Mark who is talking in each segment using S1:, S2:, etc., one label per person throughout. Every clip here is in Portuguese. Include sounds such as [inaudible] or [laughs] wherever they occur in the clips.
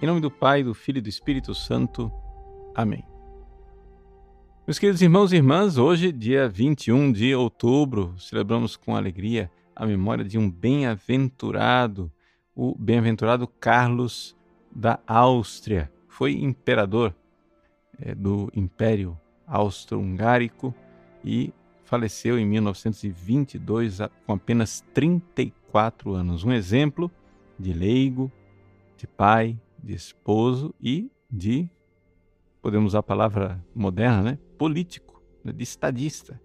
S1: Em nome do Pai, do Filho e do Espírito Santo. Amém. Meus queridos irmãos e irmãs, hoje, dia 21 de outubro, celebramos com alegria a memória de um bem-aventurado, o bem-aventurado Carlos da Áustria. Foi imperador é, do Império Austro-Hungárico e faleceu em 1922 com apenas 34 anos. Um exemplo de leigo, de pai, de esposo e de, podemos usar a palavra moderna, né? político, né? de estadista,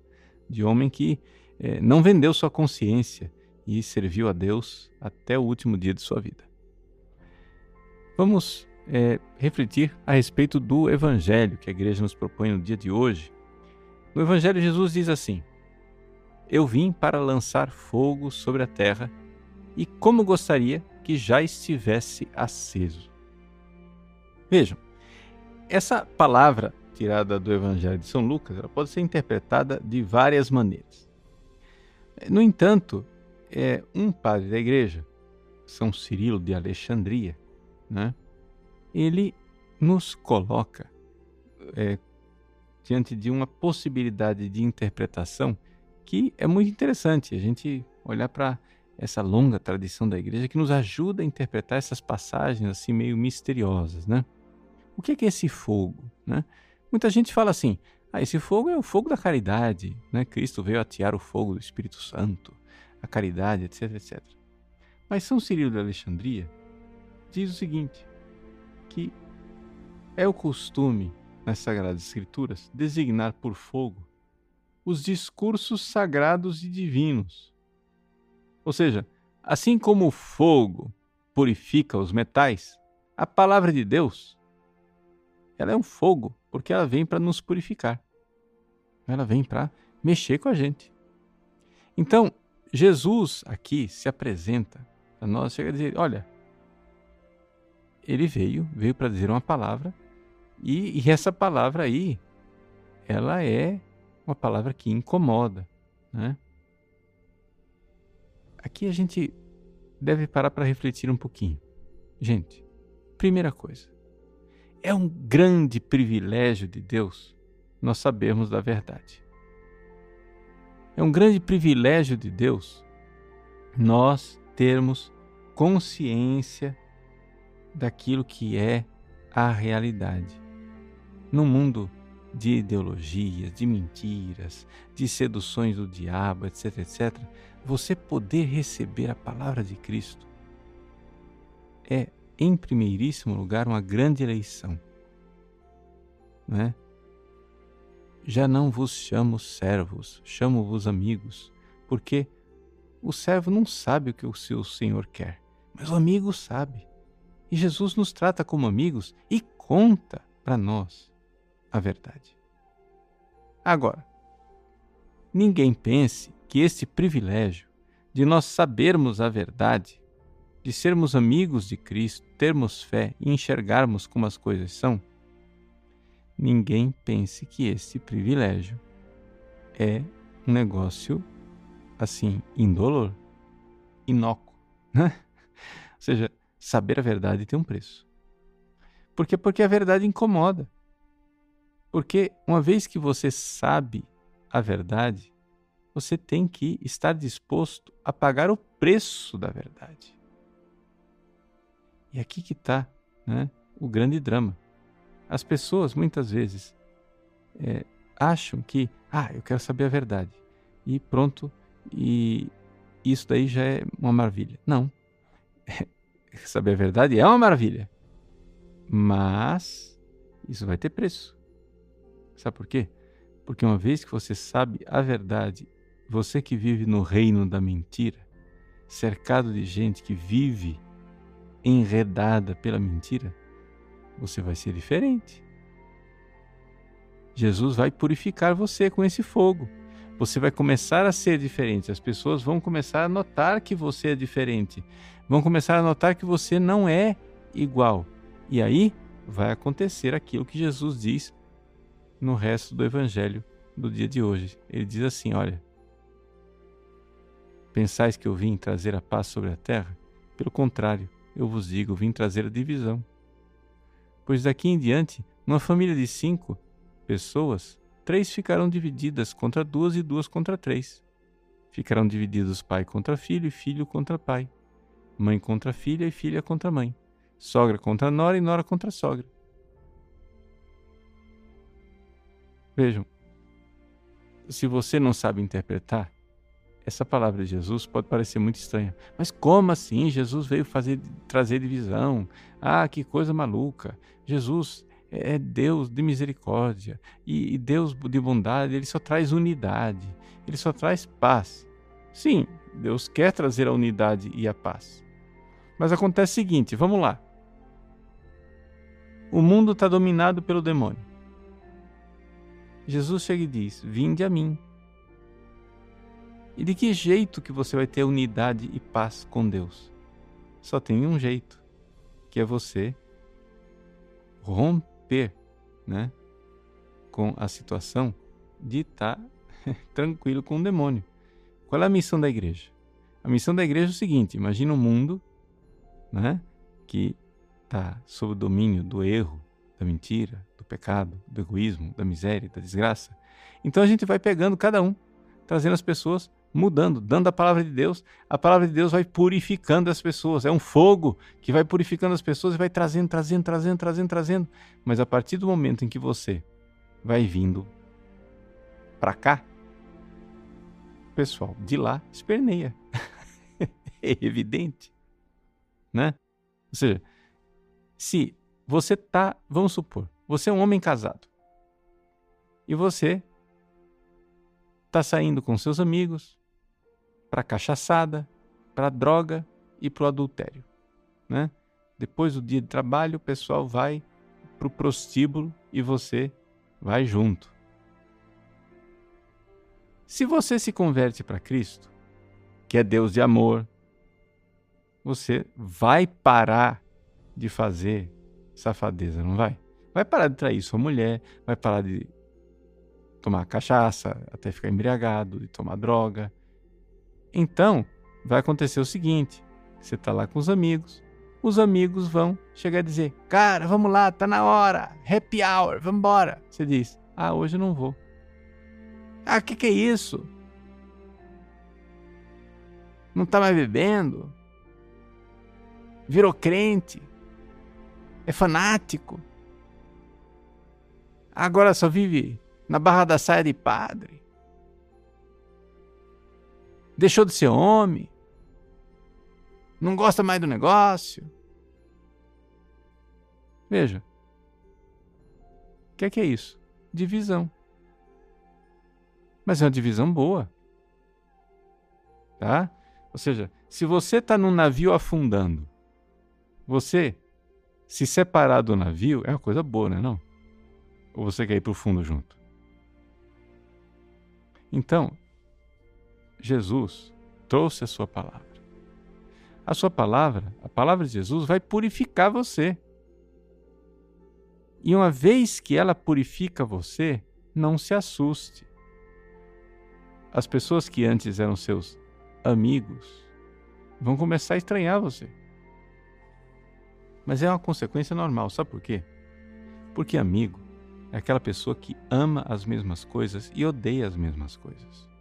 S1: de homem que é, não vendeu sua consciência e serviu a Deus até o último dia de sua vida. Vamos é, refletir a respeito do Evangelho que a igreja nos propõe no dia de hoje. No Evangelho, Jesus diz assim: Eu vim para lançar fogo sobre a terra e como gostaria que já estivesse aceso. Vejam, essa palavra tirada do Evangelho de São Lucas ela pode ser interpretada de várias maneiras. No entanto, é um padre da igreja, São Cirilo de Alexandria, né? ele nos coloca é, diante de uma possibilidade de interpretação que é muito interessante. A gente olhar para essa longa tradição da igreja que nos ajuda a interpretar essas passagens assim meio misteriosas, né? O que é, esse fogo, né? Muita gente fala assim: "Ah, esse fogo é o fogo da caridade, né? Cristo veio atear o fogo do Espírito Santo, a caridade, etc, etc". Mas São Cirilo de Alexandria diz o seguinte: que é o costume nas Sagradas Escrituras designar por fogo os discursos sagrados e divinos ou seja, assim como o fogo purifica os metais, a palavra de Deus ela é um fogo, porque ela vem para nos purificar. Ela vem para mexer com a gente. Então, Jesus aqui se apresenta para nós, chega a dizer, olha, ele veio, veio para dizer uma palavra, e, e, essa palavra aí, ela é uma palavra que incomoda, né? Aqui a gente deve parar para refletir um pouquinho. Gente, primeira coisa, é um grande privilégio de Deus nós sabermos da verdade. É um grande privilégio de Deus nós termos consciência daquilo que é a realidade. No mundo de ideologias, de mentiras, de seduções do diabo, etc, etc, você poder receber a palavra de Cristo é, em primeiríssimo lugar, uma grande eleição. Né? Já não vos chamo servos, chamo-vos amigos, porque o servo não sabe o que o seu senhor quer, mas o amigo sabe. E Jesus nos trata como amigos e conta para nós a verdade. Agora, ninguém pense que este privilégio de nós sabermos a verdade, de sermos amigos de Cristo, termos fé e enxergarmos como as coisas são, ninguém pense que este privilégio é um negócio assim, indolor, inócuo. [laughs] Né? Ou seja, saber a verdade tem um preço. Por quê? Porque a verdade incomoda. Porque uma vez que você sabe a verdade, você tem que estar disposto a pagar o preço da verdade. E aqui que está né, o grande drama. As pessoas muitas vezes é, acham que, ah, eu quero saber a verdade. E pronto, e isso daí já é uma maravilha. Não. [laughs] saber a verdade é uma maravilha. Mas isso vai ter preço. Sabe por quê? Porque uma vez que você sabe a verdade você que vive no reino da mentira, cercado de gente que vive enredada pela mentira, você vai ser diferente. Jesus vai purificar você com esse fogo. Você vai começar a ser diferente. As pessoas vão começar a notar que você é diferente. Vão começar a notar que você não é igual. E aí vai acontecer aquilo que Jesus diz no resto do evangelho do dia de hoje. Ele diz assim: Olha, Pensais que eu vim trazer a paz sobre a terra? Pelo contrário, eu vos digo, vim trazer a divisão. pois daqui em diante, numa família de cinco pessoas, três ficarão divididas contra duas e duas contra três. Ficarão divididos pai contra filho e filho contra pai, mãe contra filha e filha contra mãe, sogra contra nora e nora contra sogra. Vejam, se você não sabe interpretar, essa palavra de Jesus pode parecer muito estranha. Mas como assim? Jesus veio fazer trazer divisão. Ah, que coisa maluca. Jesus é Deus de misericórdia e Deus de bondade, ele só traz unidade, ele só traz paz. Sim, Deus quer trazer a unidade e a paz. Mas acontece o seguinte, vamos lá. O mundo está dominado pelo demônio. Jesus chega e diz: Vinde a mim. E de que jeito que você vai ter unidade e paz com Deus? Só tem um jeito, que é você romper, né, com a situação de estar tá [laughs] tranquilo com o demônio. Qual é a missão da igreja? A missão da igreja é o seguinte: imagina um mundo, né, que está sob o domínio do erro, da mentira, do pecado, do egoísmo, da miséria, da desgraça. Então a gente vai pegando cada um, trazendo as pessoas mudando, dando a palavra de Deus. A palavra de Deus vai purificando as pessoas. É um fogo que vai purificando as pessoas e vai trazendo, trazendo, trazendo, trazendo, trazendo. Mas a partir do momento em que você vai vindo para cá, pessoal de lá esperneia. [laughs] é evidente, né? Ou seja, se você tá, vamos supor, você é um homem casado e você tá saindo com seus amigos, para cachaçada, para droga e para o adultério. Né? Depois do dia de trabalho, o pessoal vai para o prostíbulo e você vai junto. Se você se converte para Cristo, que é Deus de amor, você vai parar de fazer safadeza, não vai? Vai parar de trair sua mulher, vai parar de tomar cachaça até ficar embriagado, de tomar droga, então, vai acontecer o seguinte: você está lá com os amigos, os amigos vão chegar a dizer: Cara, vamos lá, tá na hora, happy hour, vamos embora. Você diz: Ah, hoje eu não vou. Ah, o que, que é isso? Não tá mais bebendo? Virou crente? É fanático? Agora só vive na barra da saia de padre? Deixou de ser homem? Não gosta mais do negócio? Veja. O que é que é isso? Divisão. Mas é uma divisão boa. Tá? Ou seja, se você está num navio afundando, você se separar do navio é uma coisa boa, né? Não? Ou você quer ir para o fundo junto? Então, Jesus trouxe a sua palavra. A sua palavra, a palavra de Jesus, vai purificar você. E uma vez que ela purifica você, não se assuste. As pessoas que antes eram seus amigos vão começar a estranhar você. Mas é uma consequência normal, sabe por quê? Porque amigo é aquela pessoa que ama as mesmas coisas e odeia as mesmas coisas.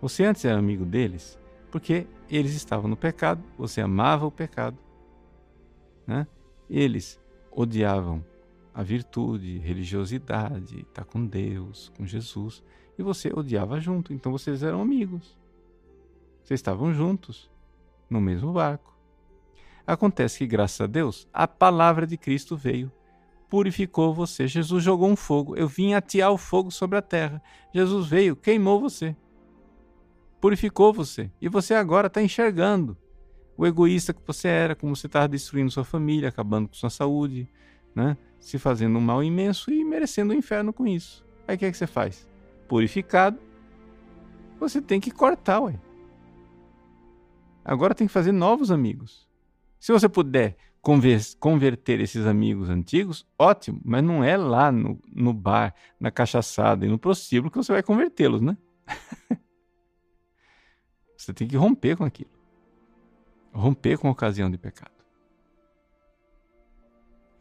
S1: Você antes era amigo deles porque eles estavam no pecado, você amava o pecado. Né? Eles odiavam a virtude, religiosidade, estar tá com Deus, com Jesus, e você odiava junto, então vocês eram amigos. Vocês estavam juntos, no mesmo barco. Acontece que, graças a Deus, a palavra de Cristo veio, purificou você. Jesus jogou um fogo. Eu vim atear o fogo sobre a terra. Jesus veio, queimou você purificou você. E você agora está enxergando o egoísta que você era, como você estava destruindo sua família, acabando com sua saúde, né? se fazendo um mal imenso e merecendo o um inferno com isso. Aí o que, é que você faz? Purificado, você tem que cortar, ué. Agora tem que fazer novos amigos. Se você puder converter esses amigos antigos, ótimo, mas não é lá no, no bar, na cachaçada e no prostíbulo que você vai convertê-los, né? [laughs] Você tem que romper com aquilo. Romper com a ocasião de pecado.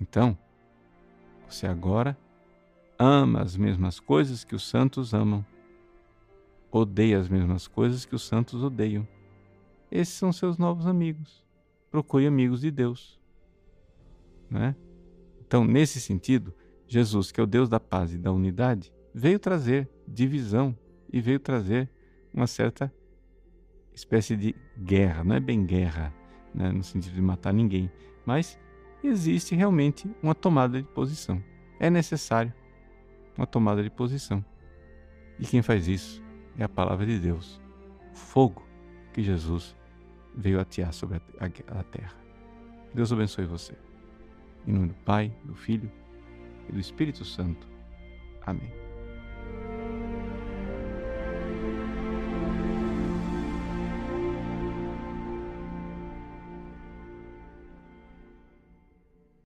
S1: Então, Você agora ama as mesmas coisas que os santos amam, odeia as mesmas coisas que os santos odeiam. Esses são seus novos amigos. Procure amigos de Deus. Né? Então, nesse sentido, Jesus, que é o Deus da paz e da unidade, veio trazer divisão e veio trazer uma certa espécie de guerra. Não é bem guerra, né, no sentido de matar ninguém, mas existe realmente uma tomada de posição. É necessário uma tomada de posição. E quem faz isso é a palavra de Deus, o fogo que Jesus veio atear sobre a terra. Deus abençoe você. Em nome do Pai, do Filho e do Espírito Santo. Amém.